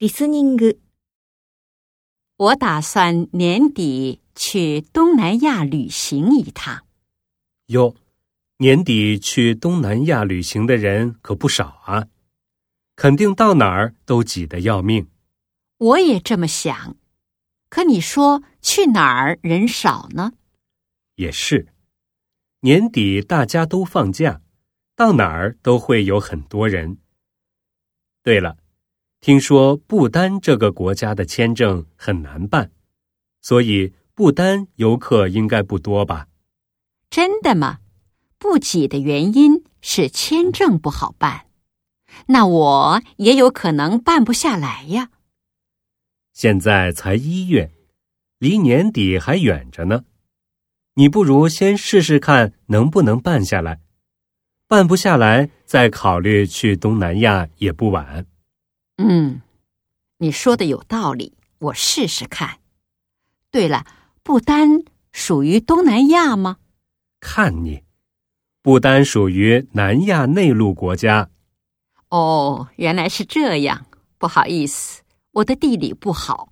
リスニング、我打算年底去东南亚旅行一趟。哟，年底去东南亚旅行的人可不少啊，肯定到哪儿都挤得要命。我也这么想，可你说去哪儿人少呢？也是，年底大家都放假，到哪儿都会有很多人。对了， 听说不丹这个国家的签证很难办，所以不丹游客应该不多吧？真的吗？不挤的原因是签证不好办，那我也有可能办不下来呀。现在才一月，离年底还远着呢。你不如先试试看能不能办下来，办不下来再考虑去东南亚也不晚。嗯，你说的有道理，我试试看。对了，不丹属于东南亚吗？看你，不丹属于南亚内陆国家。哦，原来是这样。不好意思，我的地理不好。